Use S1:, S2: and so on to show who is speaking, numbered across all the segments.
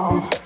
S1: trouble.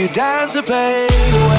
S1: you down to pain.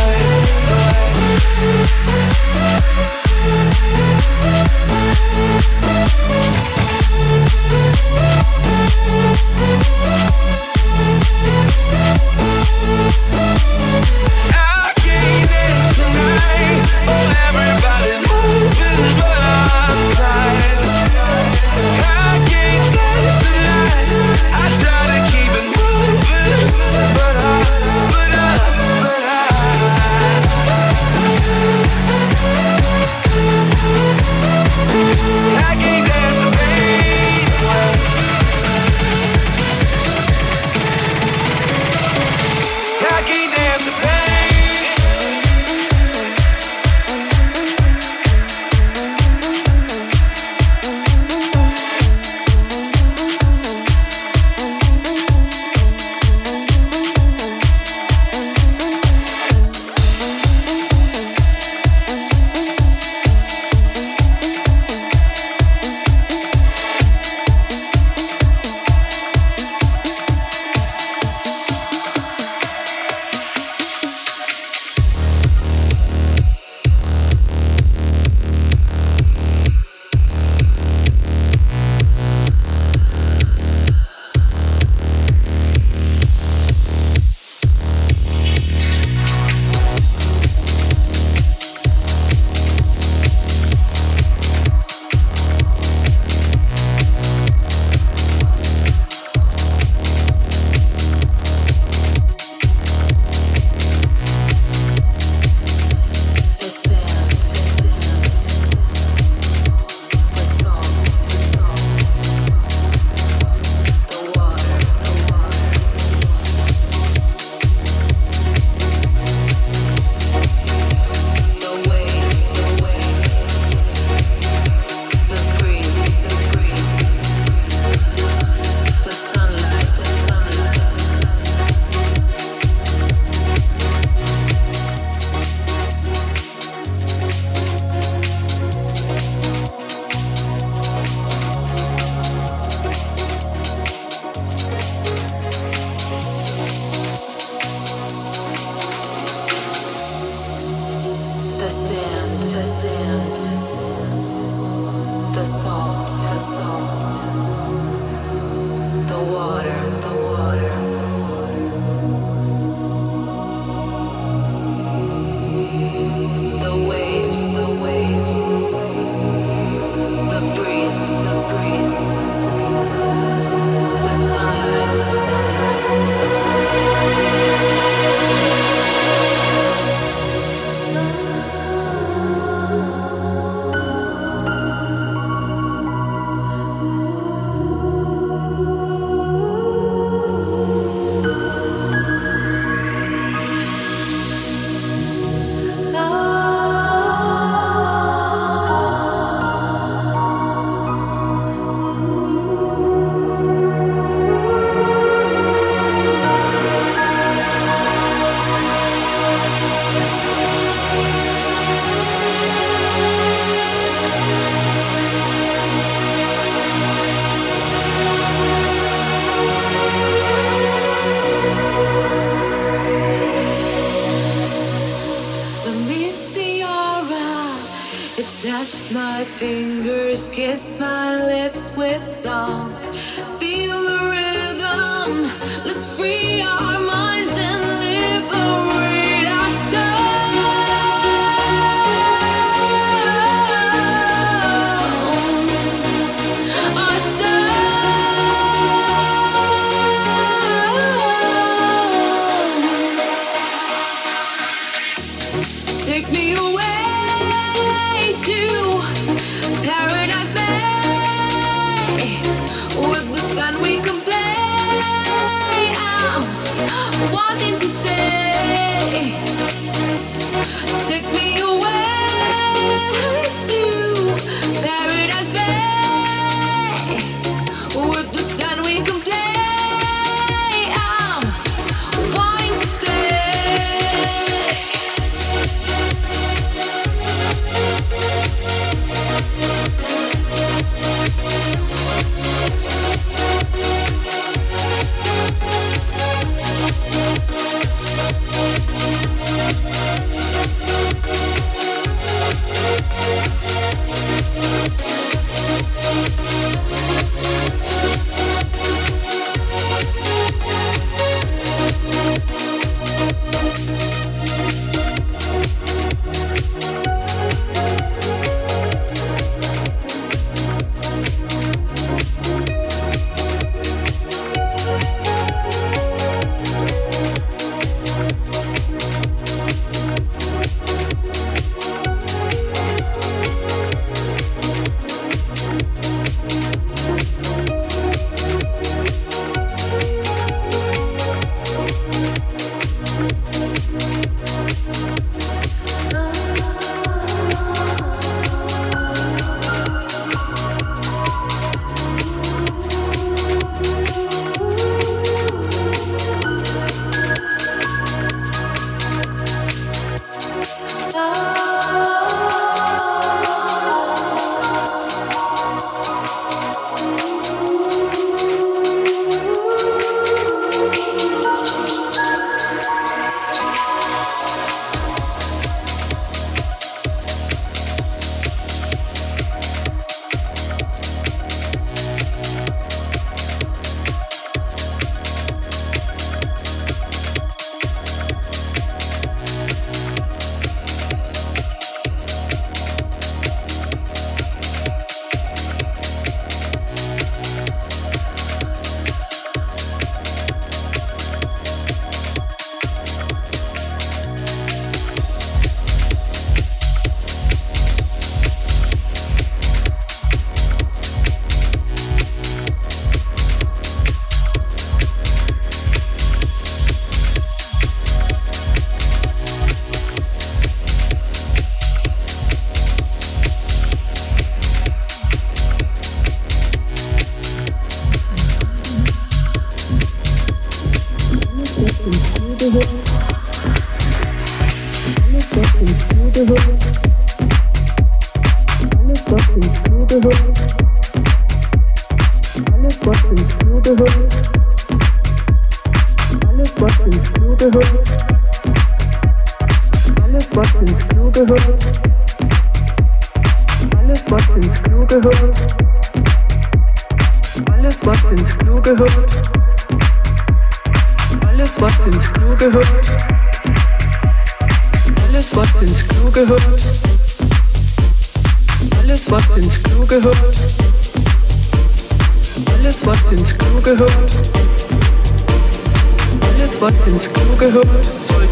S1: to
S2: hit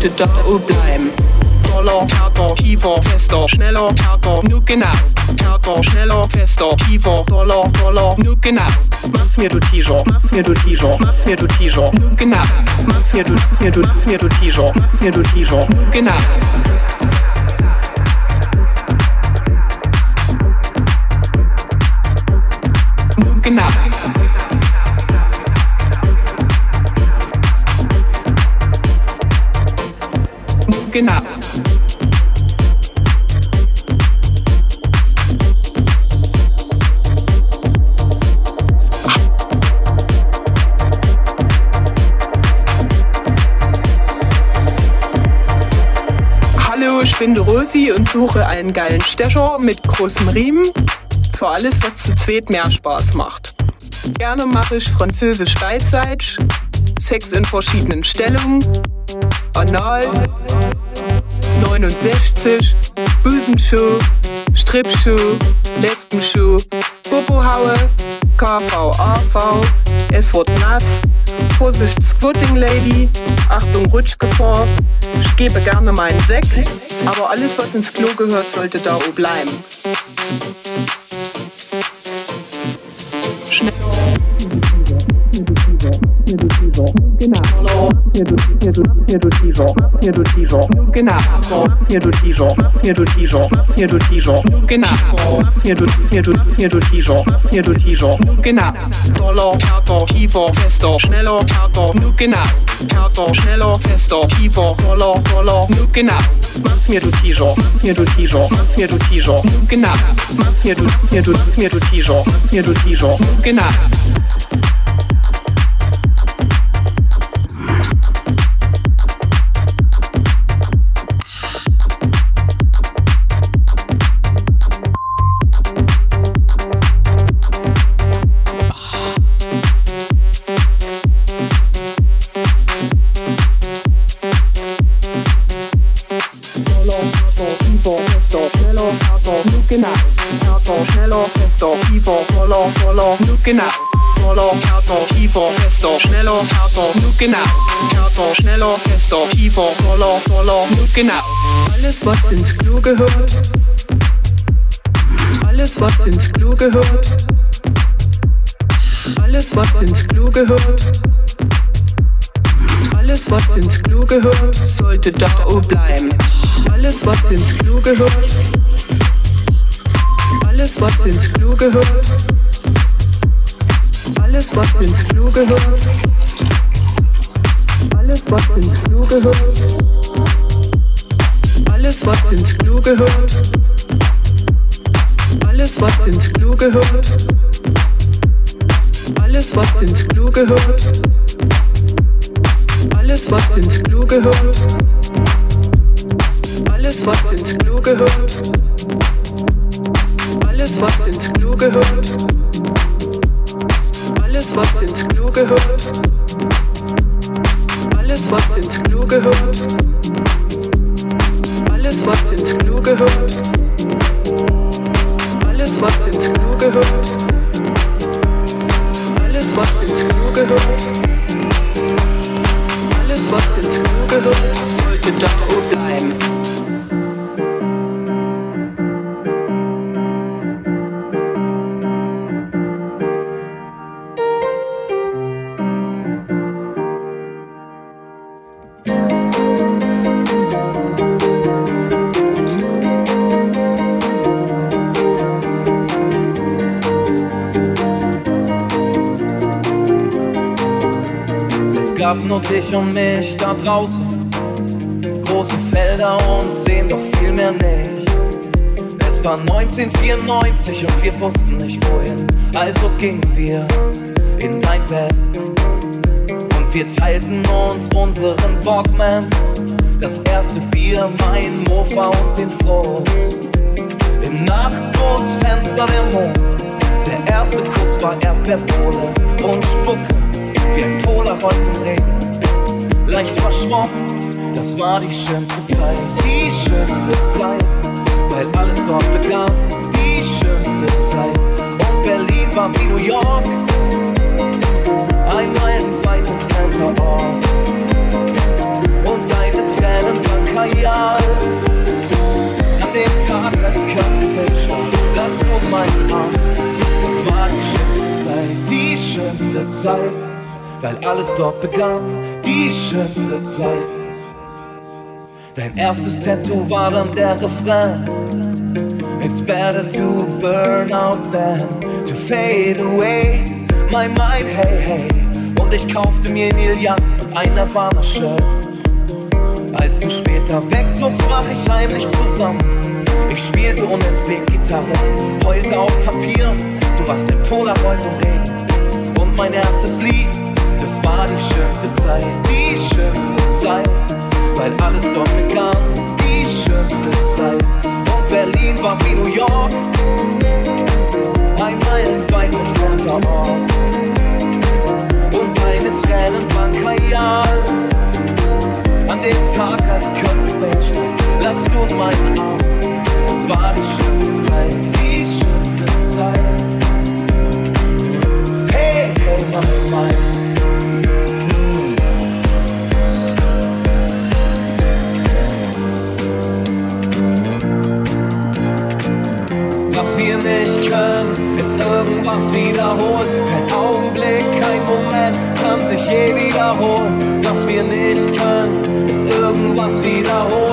S3: da bleiben. Doller, härter, tiefer, fester, schneller, härter, nur genau. Härter, schneller, fester, tiefer, doller, doller, nur genau. Mach's mir du T-Shirt, mach's mir du T-Shirt, mach's mir du T-Shirt, nur genau. Mach's mir du, mach's mir du, mach's mir du T-Shirt, mach's mir du T-Shirt. Genau. Hallo, ich bin Rosi und suche einen geilen Stecher mit großem Riemen für alles, was zu zweit mehr Spaß macht. Gerne mache ich Französisch Beidseits, Sex in verschiedenen Stellungen, Anal, 69, Büsenschuh, Stripschuh, Lesbenschuh, Popohaue, KVAV, es wird nass, Vorsicht Squatting Lady, Achtung Rutschgefahr, ich gebe gerne meinen Sekt, aber alles was ins Klo gehört sollte da oben dijo, genau, seducido, seducido, seducido, genau, seducido, seducido, seducido, genau, seducido, seducido, seducido, genau, dolo, harto, tiefo, festo, schnello, harto, nu genau, harto, schnello, festo, tiefo, dolo, dolo, nu genau, seducido, seducido, seducido, genau, seducido, seducido, seducido, genau, redutivo, redutivo, genau. genau. Schneller, härter, tiefer, fester, schneller, härter, nur genau. Härter, schneller, fester, tiefer, voller, nur genau. Alles, was ins Klo gehört. Alles, was ins Klo gehört. Alles, was ins Klo gehört. Alles, was ins Klo gehört, sollte da bleiben. Alles, was ins Klo gehört. Alles, was ins Klo gehört. Alles, was ins Klo gehört. Alles, was ins Klo gehört. Alles, was ins Klo gehört. Alles, was ins Klo gehört. Alles, was ins Klo gehört. Alles, was ins Klo gehört. Alles, was ins Klo gehört. Alles, was ins Klo gehört. Alles, was ins Klo gehört. Alles, was ins Klo gehört. Alles, was ins Klo gehört. Alles, was ins Klo gehört. Alles, was ins Klo gehört. Alles, was ins Klo gehört, sollte da bleiben.
S4: Nur dich und mich da draußen. Große Felder und sehen doch viel mehr nicht. Es war 1994 und wir wussten nicht wohin. Also gingen wir in dein Bett und wir teilten uns unseren Walkman. Das erste Bier, mein Mofa und den Frust. Im Nachtbus, Fenster der Mond. Der erste Kuss war Erdbeerpole und Spucke wie ein Polaroid im Regen. Leicht verschwommen, das war die schönste Zeit, die schönste Zeit, weil alles dort begann, die schönste Zeit. Und Berlin war wie New York, ein meilenweit entfernter Ort. Und deine Tränen waren Kajal. An dem Tag, als Körperpicture, lass du meinen Arm. Das war die schönste Zeit, die schönste Zeit weil alles dort begann, die schönste Zeit. Dein erstes Tattoo war dann der Refrain. It's better to burn out than to fade away. My mind, hey, hey. Und ich kaufte mir Neil Young und ein Nirvana-Shirt. Als du später wegzogst, brach ich heimlich zusammen. Ich spielte unentwegt Gitarre, heulte auf Papier. Du warst ein Polaroid im Regen. Und mein erstes Lied es war die schönste Zeit, die schönste Zeit, weil alles dort begann, die schönste Zeit. Und Berlin war wie New York, ein meilenweit entfernter Ort. Und deine Tränen waren kajal. An dem Tag, als Köln stand, lagst du in meinen Arm. Es war die schönste Zeit, die schönste Zeit. Hey, hey, mein, mein. Nicht können, ist irgendwas wiederholen. Kein Augenblick, kein Moment kann sich je wiederholen. Was wir nicht können, ist irgendwas wiederholen.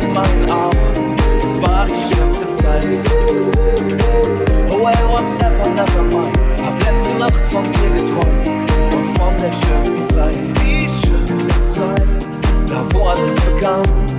S4: In meinen Armen. Es war die schönste Zeit. Oh well, whatever, never mind. Hab letzte Nacht von dir geträumt und von der schönsten Zeit. Die schönste Zeit, da wo alles begann.